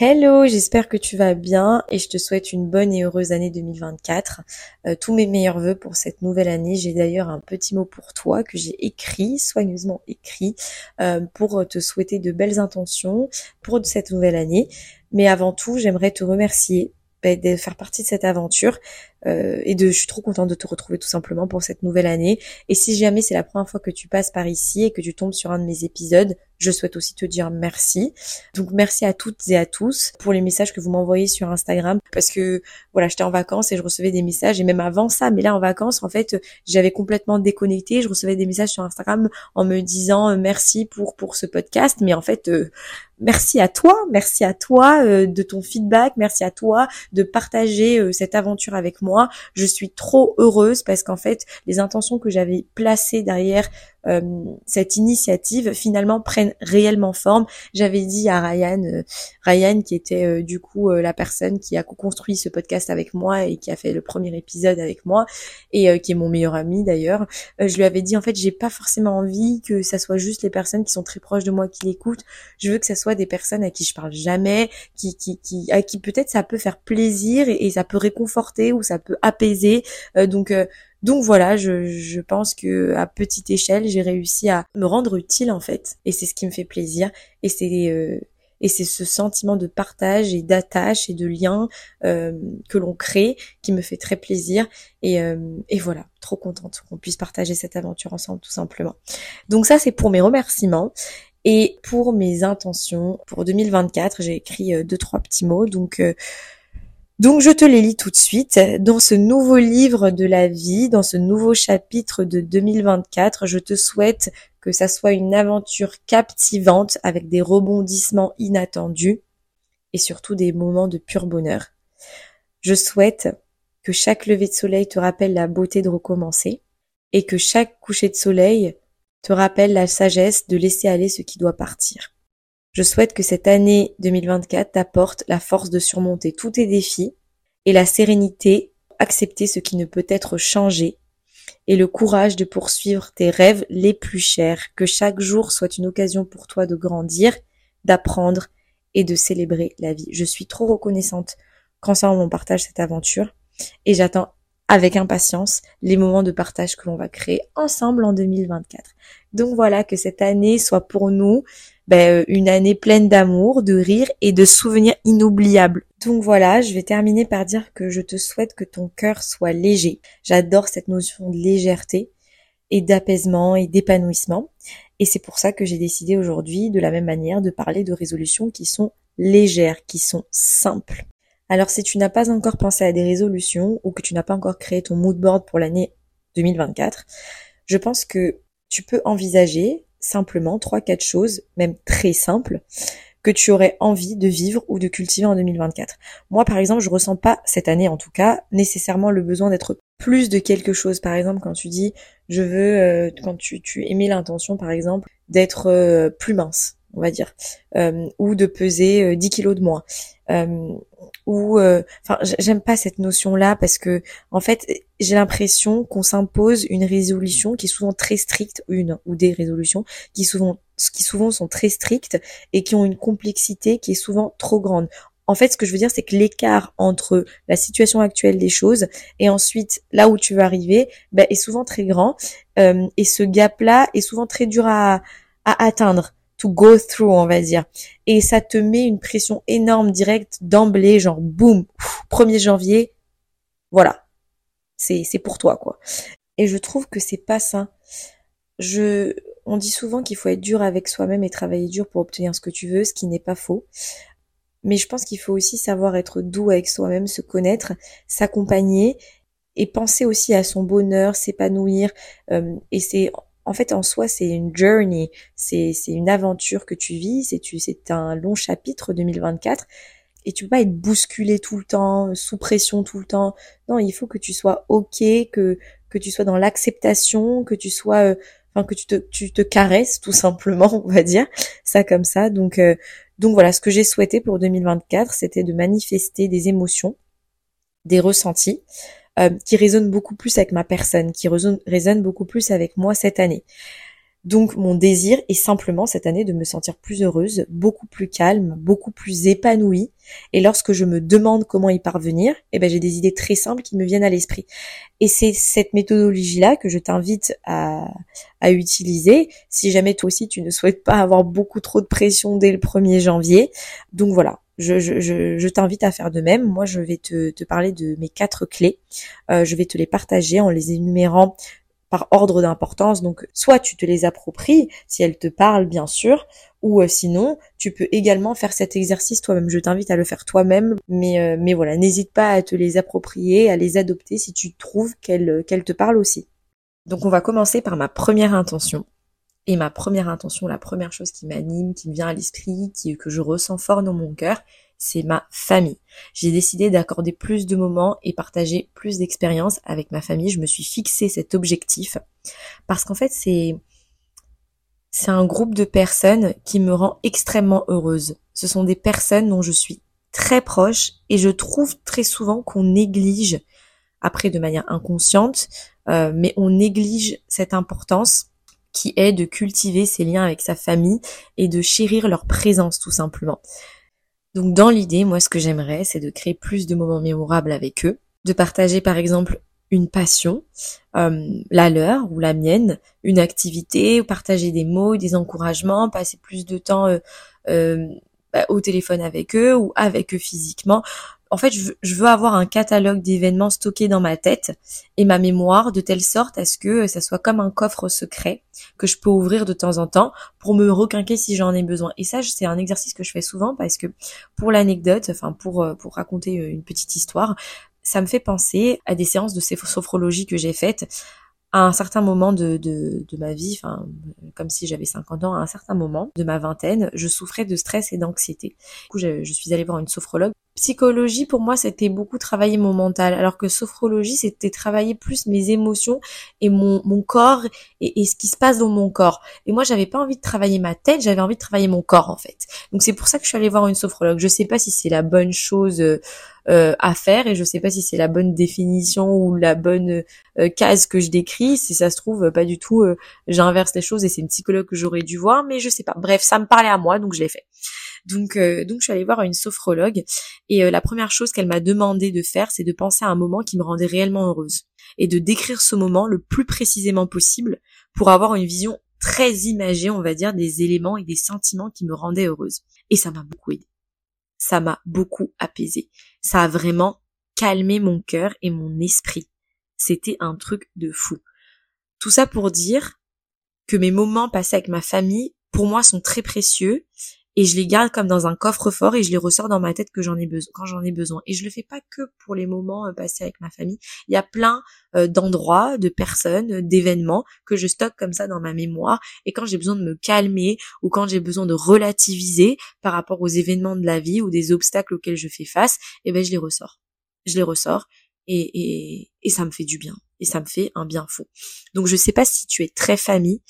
Hello, j'espère que tu vas bien et je te souhaite une bonne et heureuse année 2024. Euh, tous mes meilleurs voeux pour cette nouvelle année. J'ai d'ailleurs un petit mot pour toi que j'ai écrit, soigneusement écrit, euh, pour te souhaiter de belles intentions pour cette nouvelle année. Mais avant tout, j'aimerais te remercier bah, de faire partie de cette aventure euh, et de je suis trop contente de te retrouver tout simplement pour cette nouvelle année. Et si jamais c'est la première fois que tu passes par ici et que tu tombes sur un de mes épisodes je souhaite aussi te dire merci. Donc merci à toutes et à tous pour les messages que vous m'envoyez sur Instagram. Parce que voilà j'étais en vacances et je recevais des messages. Et même avant ça mais là en vacances en fait j'avais complètement déconnecté. Je recevais des messages sur Instagram en me disant euh, merci pour pour ce podcast. Mais en fait euh, merci à toi, merci à toi euh, de ton feedback, merci à toi de partager euh, cette aventure avec moi. Je suis trop heureuse parce qu'en fait, les intentions que j'avais placées derrière euh, cette initiative finalement prennent réellement forme. J'avais dit à Ryan, euh, Ryan qui était euh, du coup la personne qui a co-construit ce podcast avec moi et qui a fait le premier épisode avec moi et qui est mon meilleur ami d'ailleurs. je lui avais dit en fait j'ai pas forcément envie que ça soit juste les personnes qui sont très proches de moi qui l'écoutent. Je veux que ça soit des personnes à qui je parle jamais, qui qui qui à qui peut-être ça peut faire plaisir et, et, ça peut réconforter ou ça peut apaiser. donc donc voilà, je, pense que à petite échelle, j'ai réussi à me rendre utile en fait, et c'est ce qui me fait plaisir. Et c'est euh, et c'est ce sentiment de partage et d'attache et de lien euh, que l'on crée qui me fait très plaisir. Et, euh, et voilà, trop contente qu'on puisse partager cette aventure ensemble tout simplement. Donc ça c'est pour mes remerciements. Et pour mes intentions pour 2024, j'ai écrit deux trois petits mots. Donc donc je te les lis tout de suite. Dans ce nouveau livre de la vie, dans ce nouveau chapitre de 2024, je te souhaite que ça soit une aventure captivante avec des rebondissements inattendus et surtout des moments de pur bonheur. Je souhaite que chaque lever de soleil te rappelle la beauté de recommencer et que chaque coucher de soleil te rappelle la sagesse de laisser aller ce qui doit partir. Je souhaite que cette année 2024 t'apporte la force de surmonter tous tes défis et la sérénité, accepter ce qui ne peut être changé et le courage de poursuivre tes rêves les plus chers, que chaque jour soit une occasion pour toi de grandir, d'apprendre et de célébrer la vie. Je suis trop reconnaissante qu'ensemble on partage cette aventure et j'attends avec impatience les moments de partage que l'on va créer ensemble en 2024. Donc voilà, que cette année soit pour nous ben, euh, une année pleine d'amour, de rire et de souvenirs inoubliables. Donc voilà, je vais terminer par dire que je te souhaite que ton cœur soit léger. J'adore cette notion de légèreté et d'apaisement et d'épanouissement. Et c'est pour ça que j'ai décidé aujourd'hui, de la même manière, de parler de résolutions qui sont légères, qui sont simples. Alors si tu n'as pas encore pensé à des résolutions ou que tu n'as pas encore créé ton mood board pour l'année 2024, je pense que tu peux envisager simplement trois, quatre choses, même très simples, que tu aurais envie de vivre ou de cultiver en 2024. Moi, par exemple, je ressens pas, cette année en tout cas, nécessairement le besoin d'être plus de quelque chose. Par exemple, quand tu dis, je veux, euh, quand tu, tu émets l'intention, par exemple, d'être euh, plus mince, on va dire, euh, ou de peser 10 kilos de moins ou euh, enfin j'aime pas cette notion là parce que en fait j'ai l'impression qu'on s'impose une résolution qui est souvent très stricte une ou des résolutions qui souvent qui souvent sont très strictes et qui ont une complexité qui est souvent trop grande en fait, ce que je veux dire, c'est que l'écart entre la situation actuelle des choses et ensuite là où tu veux arriver ben, est souvent très grand. Euh, et ce gap-là est souvent très dur à, à atteindre to go through, on va dire. Et ça te met une pression énorme directe d'emblée, genre boum, 1er janvier, voilà. C'est, c'est pour toi, quoi. Et je trouve que c'est pas ça. Je, on dit souvent qu'il faut être dur avec soi-même et travailler dur pour obtenir ce que tu veux, ce qui n'est pas faux. Mais je pense qu'il faut aussi savoir être doux avec soi-même, se connaître, s'accompagner et penser aussi à son bonheur, s'épanouir. Euh, et c'est en fait, en soi, c'est une journey, c'est une aventure que tu vis, c'est un long chapitre 2024 et tu peux pas être bousculé tout le temps, sous pression tout le temps. Non, il faut que tu sois ok, que que tu sois dans l'acceptation, que tu sois, euh, enfin que tu te tu te caresses tout simplement, on va dire. Ça comme ça. Donc euh, donc voilà, ce que j'ai souhaité pour 2024, c'était de manifester des émotions, des ressentis, euh, qui résonne beaucoup plus avec ma personne, qui résonne, beaucoup plus avec moi cette année. Donc mon désir est simplement cette année de me sentir plus heureuse, beaucoup plus calme, beaucoup plus épanouie. Et lorsque je me demande comment y parvenir, eh ben j'ai des idées très simples qui me viennent à l'esprit. Et c'est cette méthodologie-là que je t'invite à, à utiliser si jamais toi aussi tu ne souhaites pas avoir beaucoup trop de pression dès le 1er janvier. Donc voilà, je, t'invite à faire de même. Moi, je vais te, parler de mes quatre clés. Euh, je vais te les partager en les énumérant par ordre d'importance. Donc, soit tu te les appropries, si elles te parlent, bien sûr, ou euh, sinon, tu peux également faire cet exercice toi-même. Je t'invite à le faire toi-même, mais, euh, voilà, n'hésite pas à te les approprier, à les adopter si tu trouves qu'elles te parlent aussi. Donc, on va commencer par ma première intention. Et ma première intention, la première chose qui m'anime, qui me vient à l'esprit, que je ressens fort dans mon cœur, c'est ma famille. J'ai décidé d'accorder plus de moments et partager plus d'expériences avec ma famille. Je me suis fixé cet objectif parce qu'en fait, c'est c'est un groupe de personnes qui me rend extrêmement heureuse. Ce sont des personnes dont je suis très proche et je trouve très souvent qu'on néglige, après de manière inconsciente, euh, mais on néglige cette importance qui est de cultiver ses liens avec sa famille et de chérir leur présence tout simplement. Donc dans l'idée, moi ce que j'aimerais, c'est de créer plus de moments mémorables avec eux, de partager par exemple une passion, euh, la leur ou la mienne, une activité, partager des mots, des encouragements, passer plus de temps euh, euh, bah, au téléphone avec eux ou avec eux physiquement en fait, je veux, avoir un catalogue d'événements stockés dans ma tête et ma mémoire de telle sorte à ce que ça soit comme un coffre secret que je peux ouvrir de temps en temps pour me requinquer si j'en ai besoin. Et ça, c'est un exercice que je fais souvent parce que pour l'anecdote, enfin pour euh, pour raconter euh, une petite histoire, ça me fait penser à des séances de sophrologie que j'ai faites à un certain moment de, de, de ma vie, enfin comme si j'avais 50 ans, à un certain moment de ma vingtaine, je souffrais de stress et d'anxiété. Du coup, je, suis allée voir une sophrologue. Psychologie, pour moi, c'était beaucoup travailler mon mental, alors que sophrologie, c'était travailler plus mes émotions et mon, mon corps et, et, ce qui se passe dans mon corps. Et moi, j'avais pas envie de travailler ma tête, j'avais envie de travailler mon corps, en fait. Donc c'est pour ça que je suis allée voir une sophrologue. Je sais pas si c'est la bonne chose euh, à faire et je sais pas si c'est la bonne définition ou la bonne euh, case que je décris. Si ça se trouve pas du tout, euh, j'inverse les choses et c'est une psychologue que j'aurais dû voir, mais je sais pas. Bref, ça me parlait à moi donc je l'ai fait. Donc donc je suis allée voir une sophrologue et la première chose qu'elle m'a demandé de faire, c'est de penser à un moment qui me rendait réellement heureuse et de décrire ce moment le plus précisément possible pour avoir une vision très imagée, on va dire, des éléments et des sentiments qui me rendaient heureuse. Et ça m'a beaucoup aidé ça m'a beaucoup apaisé. Ça a vraiment calmé mon cœur et mon esprit. C'était un truc de fou. Tout ça pour dire que mes moments passés avec ma famille, pour moi, sont très précieux et je les garde comme dans un coffre-fort et je les ressors dans ma tête que j'en ai besoin quand j'en ai besoin. Et je le fais pas que pour les moments euh, passés avec ma famille. Il y a plein euh, d'endroits de personnes euh, d'événements que je stocke comme ça dans ma mémoire. Et quand j'ai besoin de me calmer ou quand j'ai besoin de relativiser par rapport aux événements de la vie ou des obstacles auxquels je fais face et eh ben je les ressors. Je les ressors et, et, et ça me fait du bien et ça me fait un bien fou. Donc je sais pas si tu es très famille,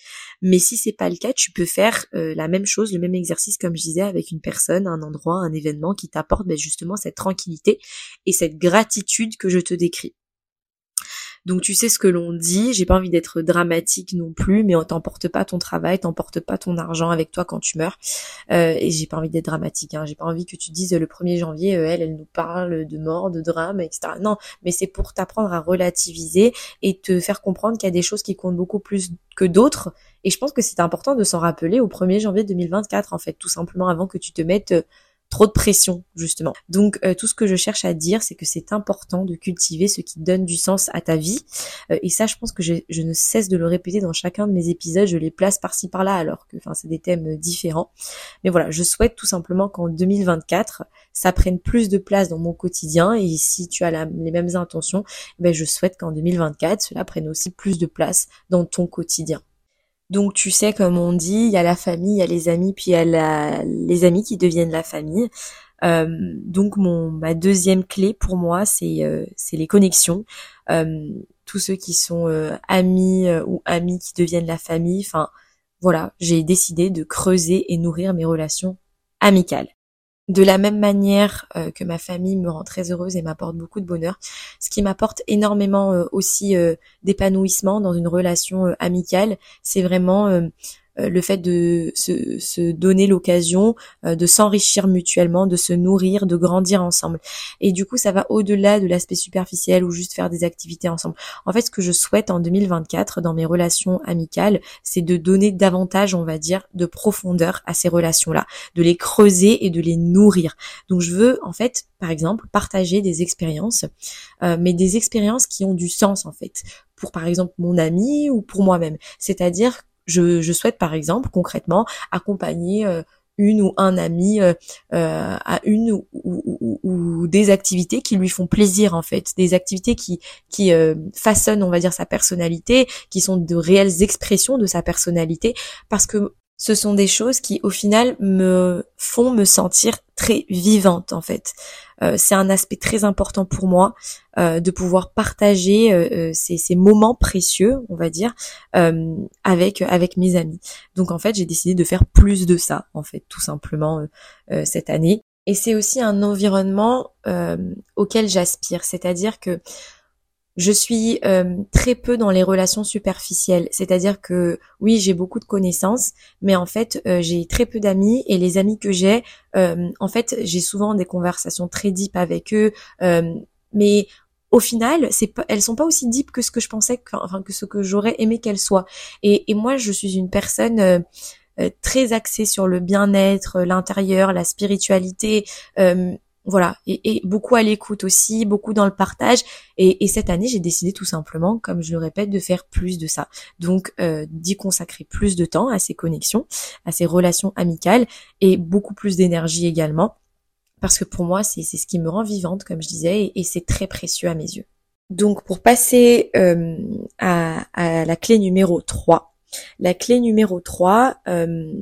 mais si c'est pas le cas, tu peux faire euh, la même chose, le même exercice comme je disais avec une personne, un endroit, un événement qui t'apporte ben, justement cette tranquillité et cette gratitude que je te décris. Donc tu sais ce que l'on dit, j'ai pas envie d'être dramatique non plus, mais on t'emporte pas ton travail, t'emporte pas ton argent avec toi quand tu meurs. Euh, et j'ai pas envie d'être dramatique, hein. j'ai pas envie que tu dises le 1er janvier, euh, elle, elle nous parle de mort, de drame, etc. Non, mais c'est pour t'apprendre à relativiser et te faire comprendre qu'il y a des choses qui comptent beaucoup plus que d'autres. Et je pense que c'est important de s'en rappeler au 1er janvier 2024, en fait, tout simplement avant que tu te mettes euh, trop de pression justement. Donc euh, tout ce que je cherche à dire, c'est que c'est important de cultiver ce qui donne du sens à ta vie. Euh, et ça, je pense que je, je, ne cesse de le répéter dans chacun de mes épisodes. Je les place par-ci par-là, alors que, c'est des thèmes différents. Mais voilà, je souhaite tout simplement qu'en 2024, ça prenne plus de place dans mon quotidien. Et si tu as les mêmes intentions, ben je souhaite qu'en 2024, cela prenne aussi plus de place dans ton quotidien. Donc tu sais, comme on dit, il y a la famille, il y a les amis, puis il y a les amis qui deviennent la famille. Euh, donc mon ma deuxième clé pour moi, c'est euh, c'est les connexions. Euh, tous ceux qui sont amis ou amis qui deviennent la famille. Enfin voilà, j'ai décidé de creuser et nourrir mes relations amicales. De la même manière euh, que ma famille me rend très heureuse et m'apporte beaucoup de bonheur, ce qui m'apporte énormément euh, aussi euh, d'épanouissement dans une relation amicale, c'est vraiment le fait de se, se donner l'occasion euh, de s'enrichir mutuellement, de se nourrir, de grandir ensemble. Et du coup, ça va au-delà de l'aspect superficiel ou juste faire des activités ensemble. En fait, ce que je souhaite en 2024 dans mes relations amicales, c'est de donner davantage, on va dire, de profondeur à ces relations-là, de les creuser et de les nourrir. Donc, je veux, en fait, par exemple, partager des expériences, euh, mais des expériences qui ont du sens, en fait, pour, par exemple, mon ami ou pour moi-même. C'est-à-dire je, souhaite par exemple concrètement accompagner euh, une ou un ami euh, euh, à une ou, des activités qui lui font plaisir en fait, des activités qui qui façonnent on va dire sa personnalité, qui sont de réelles expressions de sa personnalité, parce que ce sont des choses qui au final me font me sentir très vivante en fait. Euh, c'est un aspect très important pour moi euh, de pouvoir partager euh, ces, ces, moments précieux, on va dire, avec avec mes amis. Donc en fait, j'ai décidé de faire plus de ça en fait, tout simplement cette année. Et c'est aussi un environnement auquel j'aspire, c'est-à-dire que je suis euh, très peu dans les relations superficielles, c'est-à-dire que oui, j'ai beaucoup de connaissances, mais en fait, euh, j'ai très peu d'amis et les amis que j'ai, euh, en fait, j'ai souvent des conversations très deep avec eux, mais au final, c'est pas, elles sont pas aussi deep que ce que je pensais, que, enfin que ce que j'aurais aimé qu'elles soient. Et, et, moi, je suis une personne très axée sur le bien-être, l'intérieur, la spiritualité voilà, et, beaucoup à l'écoute aussi, beaucoup dans le partage. Et, cette année, j'ai décidé tout simplement, comme je le répète, de faire plus de ça. Donc, euh, d'y consacrer plus de temps à ces connexions, à ces relations amicales, et beaucoup plus d'énergie également, parce que pour moi, c'est ce qui me rend vivante, comme je disais, et, c'est très précieux à mes yeux. Donc, pour passer euh, à, la clé numéro 3, la clé numéro 3, euh,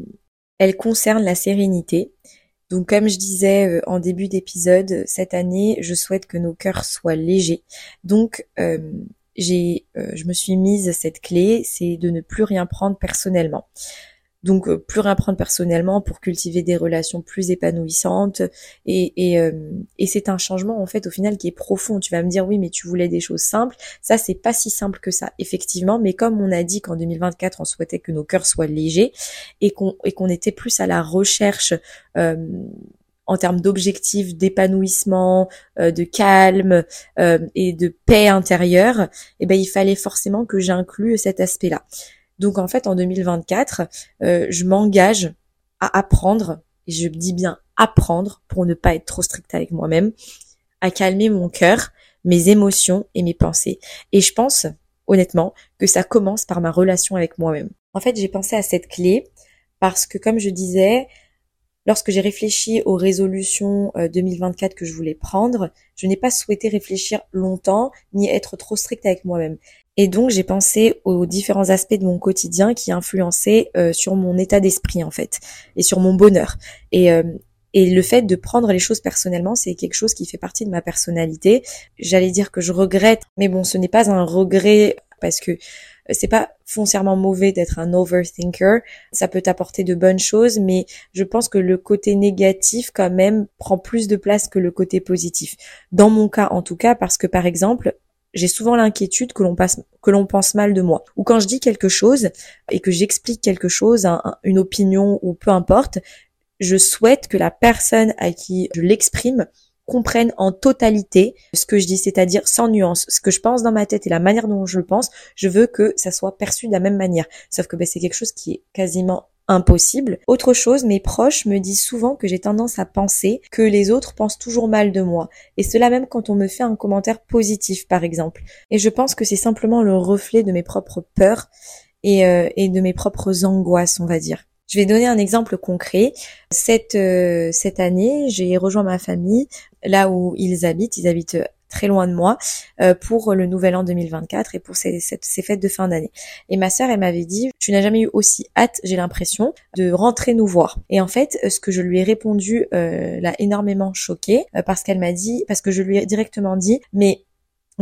elle concerne la sérénité. Donc comme je disais euh, en début d'épisode, cette année, je souhaite que nos cœurs soient légers. Donc euh, j'ai, euh, je me suis mise cette clé, c'est de ne plus rien prendre personnellement. Donc euh, plus rien prendre personnellement pour cultiver des relations plus épanouissantes euh, et c'est un changement en fait au final qui est profond. Tu vas me dire oui mais tu voulais des choses simples. Ça c'est pas si simple que ça effectivement. Mais comme on a dit qu'en 2024 on souhaitait que nos cœurs soient légers et qu'on et qu'on était plus à la recherche euh, en termes d'objectifs, d'épanouissement, de calme et de paix intérieure, eh ben il fallait forcément que j'inclue cet aspect-là. Donc en fait, en 2024, euh, je m'engage à apprendre, et je dis bien apprendre pour ne pas être trop strict avec moi-même, à calmer mon cœur, mes émotions et mes pensées. Et je pense, honnêtement, que ça commence par ma relation avec moi-même. En fait, j'ai pensé à cette clé parce que, comme je disais, lorsque j'ai réfléchi aux résolutions 2024 euh, que je voulais prendre, je n'ai pas souhaité réfléchir longtemps ni être trop strict avec moi-même. Et donc j'ai pensé aux différents aspects de mon quotidien qui influençaient euh, sur mon état d'esprit en fait et sur mon bonheur. Et euh, et le fait de prendre les choses personnellement, c'est quelque chose qui fait partie de ma personnalité. J'allais dire que je regrette, mais bon, ce n'est pas un regret parce que euh, c'est pas foncièrement mauvais d'être un overthinker. Ça peut apporter de bonnes choses, mais je pense que le côté négatif quand même prend plus de place que le côté positif. Dans mon cas en tout cas, parce que par exemple, j'ai souvent l'inquiétude que l'on passe, que l'on pense mal de moi. Ou quand je dis quelque chose et que j'explique quelque chose, une opinion ou peu importe, je souhaite que la personne à qui je l'exprime comprenne en totalité ce que je dis, c'est-à-dire sans nuance. Ce que je pense dans ma tête et la manière dont je le pense, je veux que ça soit perçu de la même manière. Sauf que ben, c'est quelque chose qui est quasiment impossible. Autre chose, mes proches me disent souvent que j'ai tendance à penser que les autres pensent toujours mal de moi. Et cela même quand on me fait un commentaire positif, par exemple. Et je pense que c'est simplement le reflet de mes propres peurs et, euh, et de mes propres angoisses, on va dire. Je vais donner un exemple concret. Cette, euh, cette année, j'ai rejoint ma famille là où ils habitent. Ils habitent très loin de moi euh, pour le nouvel an 2024 et pour ces, fêtes de fin d'année. Et ma sœur, elle m'avait dit, tu n'as jamais eu aussi hâte, j'ai l'impression, de rentrer nous voir. Et en fait, ce que je lui ai répondu euh, l'a énormément choqué euh, parce qu'elle m'a dit, parce que je lui ai directement dit, mais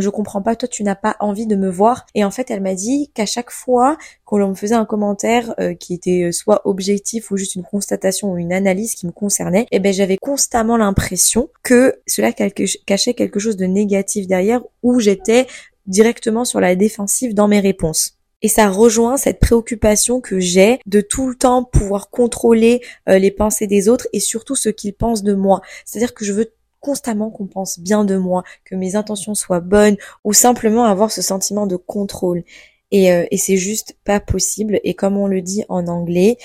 je comprends pas, toi tu n'as pas envie de me voir. Et en fait, elle m'a dit qu'à chaque fois qu'on me faisait un commentaire euh, qui était euh, soit objectif ou juste une constatation ou une analyse qui me concernait, eh ben j'avais constamment l'impression que cela cachait quelque chose de négatif derrière où j'étais directement sur la défensive dans mes réponses. Et ça rejoint cette préoccupation que j'ai de tout le temps pouvoir contrôler euh, les pensées des autres et surtout ce qu'ils pensent de moi. C'est-à-dire que je veux constamment qu'on pense bien de moi, que mes intentions soient bonnes ou simplement avoir ce sentiment de contrôle. Et, euh, et c'est juste pas possible. Et comme on le dit en anglais,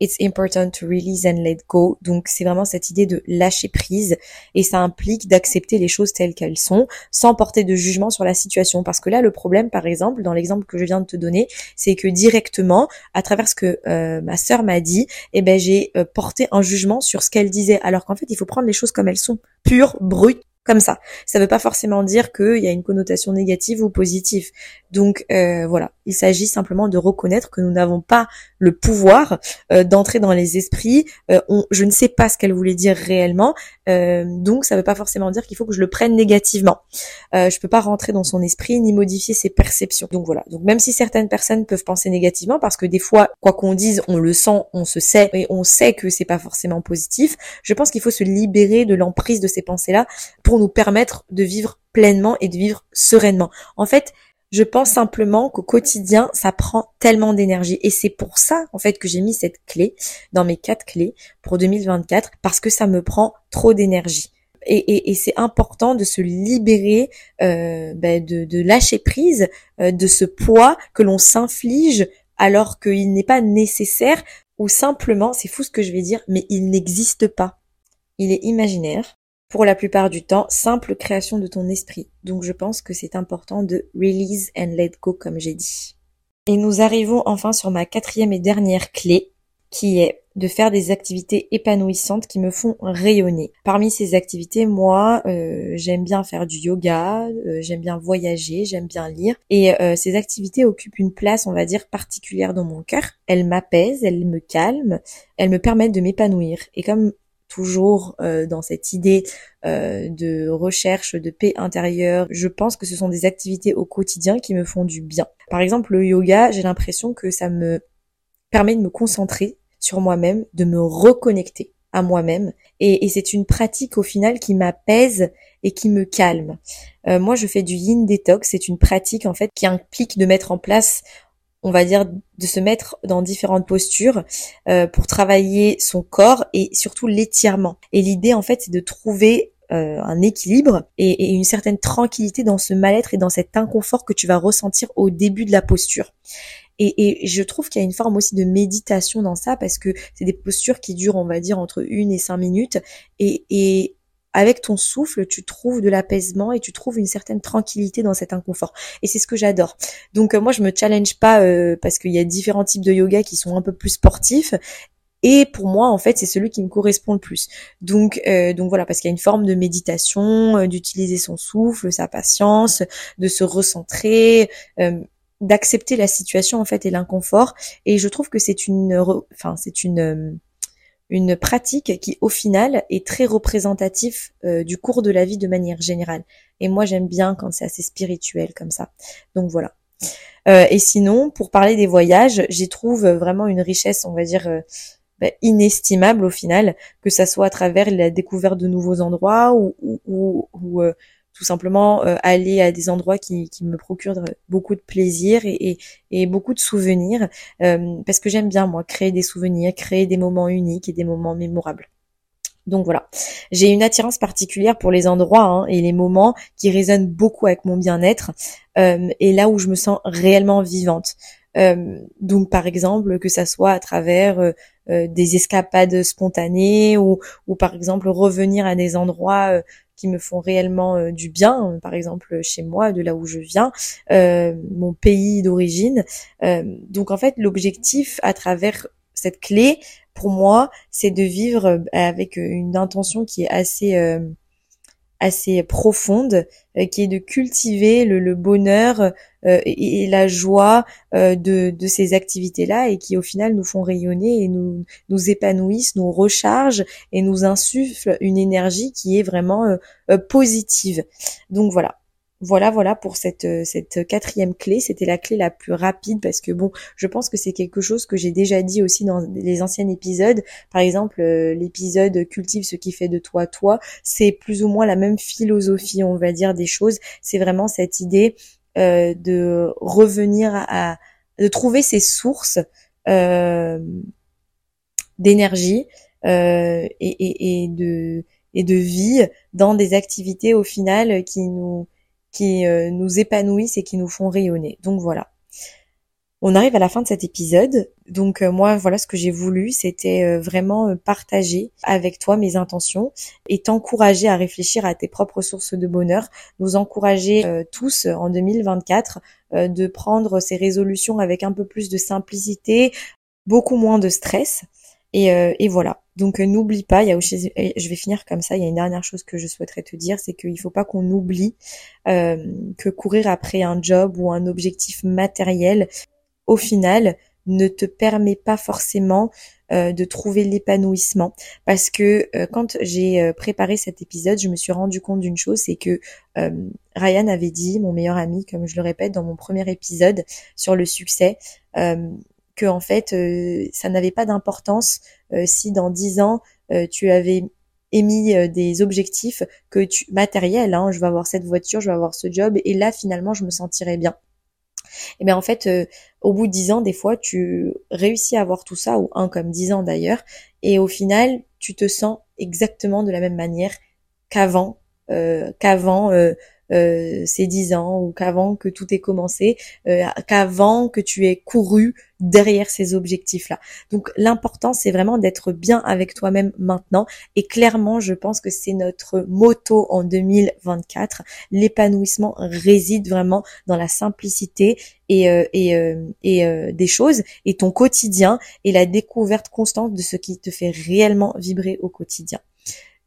It's important to release and let go. Donc c'est vraiment cette idée de lâcher prise et ça implique d'accepter les choses telles qu'elles sont sans porter de jugement sur la situation. Parce que là le problème par exemple, dans l'exemple que je viens de te donner, c'est que directement, à travers ce que euh, ma sœur m'a dit, eh ben j'ai euh, porté un jugement sur ce qu'elle disait. Alors qu'en fait il faut prendre les choses comme elles sont, pures, brutes, comme ça. Ça ne veut pas forcément dire qu'il y a une connotation négative ou positive. Donc euh, voilà, il s'agit simplement de reconnaître que nous n'avons pas le pouvoir euh, d'entrer dans les esprits. Euh, je ne sais pas ce qu'elle voulait dire réellement, donc ça ne veut pas forcément dire qu'il faut que je le prenne négativement. je peux pas rentrer dans son esprit ni modifier ses perceptions. Donc voilà. Donc même si certaines personnes peuvent penser négativement, parce que des fois, quoi qu'on dise, on le sent, on se sait et on sait que c'est pas forcément positif. Je pense qu'il faut se libérer de l'emprise de ces pensées-là pour nous permettre de vivre pleinement et de vivre sereinement. En fait, je pense simplement qu'au quotidien, ça prend tellement d'énergie. Et c'est pour ça, en fait, que j'ai mis cette clé dans mes quatre clés pour 2024, parce que ça me prend trop d'énergie. Et, c'est important de se libérer, euh, ben, de, lâcher prise euh, de ce poids que l'on s'inflige alors qu'il n'est pas nécessaire ou simplement, c'est fou ce que je vais dire, mais il n'existe pas. Il est imaginaire pour la plupart du temps, simple création de ton esprit. Donc je pense que c'est important de release and let go comme j'ai dit. Et nous arrivons enfin sur ma quatrième et dernière clé, qui est de faire des activités épanouissantes qui me font rayonner. Parmi ces activités, moi, euh, j'aime bien faire du yoga, euh, j'aime bien voyager, j'aime bien lire. Et euh, ces activités occupent une place, on va dire, particulière dans mon cœur. Elles m'apaisent, elles me calment, elles me permettent de m'épanouir. Et comme toujours euh, dans cette idée euh, de recherche de paix intérieure. Je pense que ce sont des activités au quotidien qui me font du bien. Par exemple, le yoga, j'ai l'impression que ça me permet de me concentrer sur moi-même, de me reconnecter à moi-même. Et, c'est une pratique au final qui m'apaise et qui me calme. Euh, moi, je fais du yin detox. C'est une pratique en fait qui implique de mettre en place on va dire, de se mettre dans différentes postures euh, pour travailler son corps et surtout l'étirement. Et l'idée, en fait, c'est de trouver euh, un équilibre et, une certaine tranquillité dans ce mal-être et dans cet inconfort que tu vas ressentir au début de la posture. Et, je trouve qu'il y a une forme aussi de méditation dans ça parce que c'est des postures qui durent, on va dire, entre une et cinq minutes. Et, et avec ton souffle, tu trouves de l'apaisement et tu trouves une certaine tranquillité dans cet inconfort. Et c'est ce que j'adore. Donc euh, moi, je me challenge pas euh, parce qu'il y a différents types de yoga qui sont un peu plus sportifs. Et pour moi, en fait, c'est celui qui me correspond le plus. Donc, euh, donc voilà, parce qu'il y a une forme de méditation, d'utiliser son souffle, sa patience, de se recentrer, d'accepter la situation en fait et l'inconfort. Et je trouve que c'est une, enfin, c'est une une pratique qui au final est très représentatif euh, du cours de la vie de manière générale. Et moi j'aime bien quand c'est assez spirituel comme ça. Donc voilà. Euh, et sinon, pour parler des voyages, j'y trouve vraiment une richesse, on va dire, euh, bah, inestimable au final, que ça soit à travers la découverte de nouveaux endroits ou, ou, ou, tout simplement euh, aller à des endroits qui, qui, me procurent beaucoup de plaisir et, et, beaucoup de souvenirs, euh, parce que j'aime bien moi créer des souvenirs, créer des moments uniques et des moments mémorables. Donc voilà, j'ai une attirance particulière pour les endroits hein, et les moments qui résonnent beaucoup avec mon bien-être euh, et là où je me sens réellement vivante. Donc par exemple que ça soit à travers des escapades spontanées ou, ou par exemple revenir à des endroits qui me font réellement euh, du bien, par exemple chez moi, de là où je viens, euh, mon pays d'origine. Euh, donc en fait, l'objectif à travers cette clé, pour moi, c'est de vivre avec une intention qui est assez assez profonde, euh, qui est de cultiver le, bonheur euh, et, la joie euh, de, ces activités-là et qui au final nous font rayonner et nous, nous épanouissent, nous rechargent et nous insufflent une énergie qui est vraiment positive. Donc voilà. Voilà, voilà pour cette, cette quatrième clé. C'était la clé la plus rapide parce que bon, je pense que c'est quelque chose que j'ai déjà dit aussi dans les anciens épisodes. Par exemple, l'épisode cultive ce qui fait de toi toi, c'est plus ou moins la même philosophie, on va dire, des choses. C'est vraiment cette idée de revenir à, de trouver ses sources euh, d'énergie euh, et, et, de et de vie dans des activités au final qui nous qui euh, nous épanouissent et qui nous font rayonner. Donc voilà. On arrive à la fin de cet épisode. Donc moi, voilà ce que j'ai voulu, c'était vraiment partager avec toi mes intentions et t'encourager à réfléchir à tes propres sources de bonheur, nous encourager tous en 2024 de prendre ces résolutions avec un peu plus de simplicité, beaucoup moins de stress. Et, euh, et voilà. Donc euh, n'oublie pas, il y a aussi, je vais finir comme ça, il y a une dernière chose que je souhaiterais te dire, c'est qu'il faut pas qu'on oublie euh, que courir après un job ou un objectif matériel, au final, ne te permet pas forcément de trouver l'épanouissement. Parce que quand j'ai préparé cet épisode, je me suis rendu compte d'une chose, c'est que Ryan avait dit, mon meilleur ami, comme je le répète dans mon premier épisode sur le succès, que en fait euh, ça n'avait pas d'importance euh, si dans dix ans euh, tu avais émis des objectifs que tu matériels hein, je vais avoir cette voiture je vais avoir ce job et là finalement je me sentirais bien. Et bien en fait au bout de dix ans des fois tu réussis à avoir tout ça ou un comme dix ans d'ailleurs et au final tu te sens exactement de la même manière qu'avant qu'avant ces dix ans ou qu'avant que tout ait commencé, euh, qu'avant que tu aies couru derrière ces objectifs-là. Donc l'important, c'est vraiment d'être bien avec toi-même maintenant. Et clairement, je pense que c'est notre motto en 2024. L'épanouissement réside vraiment dans la simplicité et, euh, et, et des choses et ton quotidien et la découverte constante de ce qui te fait réellement vibrer au quotidien.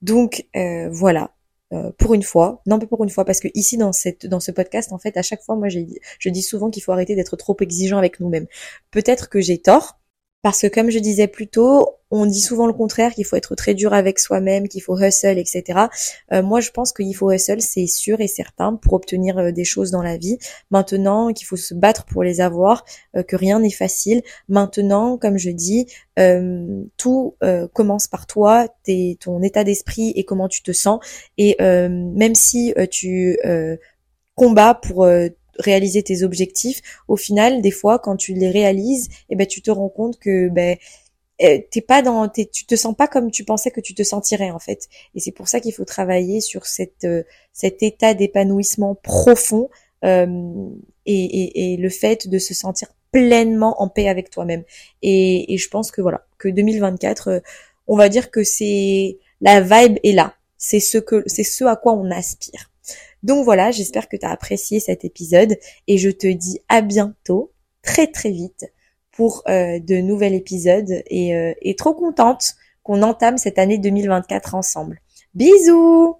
Donc voilà, euh, pour une fois, non pas pour une fois, parce que ici dans cette dans ce podcast, en fait, à chaque fois, moi, je dis souvent qu'il faut arrêter d'être trop exigeant avec nous-mêmes. Peut-être que j'ai tort, parce que comme je disais plus tôt, on dit souvent le contraire, qu'il faut être très dur avec soi-même, qu'il faut hustle, etc. Euh, moi, je pense qu'il faut hustle, c'est sûr et certain, pour obtenir euh, des choses dans la vie. Maintenant, qu'il faut se battre pour les avoir, euh, que rien n'est facile. Maintenant, comme je dis, tout commence par toi, ton état d'esprit et comment tu te sens. Et même si tu combats pour réaliser tes objectifs, au final, des fois, quand tu les réalises, eh ben, tu te rends compte que ben, euh, t'es pas dans, tu te sens pas comme tu pensais que tu te sentirais en fait. Et c'est pour ça qu'il faut travailler sur cette, euh, cet état d'épanouissement profond euh, et, et, le fait de se sentir pleinement en paix avec toi-même. Et, et, je pense que voilà, que 2024, on va dire que c'est la vibe est là. C'est ce que, c'est ce à quoi on aspire. Donc voilà, j'espère que tu as apprécié cet épisode et je te dis à bientôt, très très vite pour euh, de nouveaux épisodes et, euh, et trop contente qu'on entame cette année 2024 ensemble. Bisous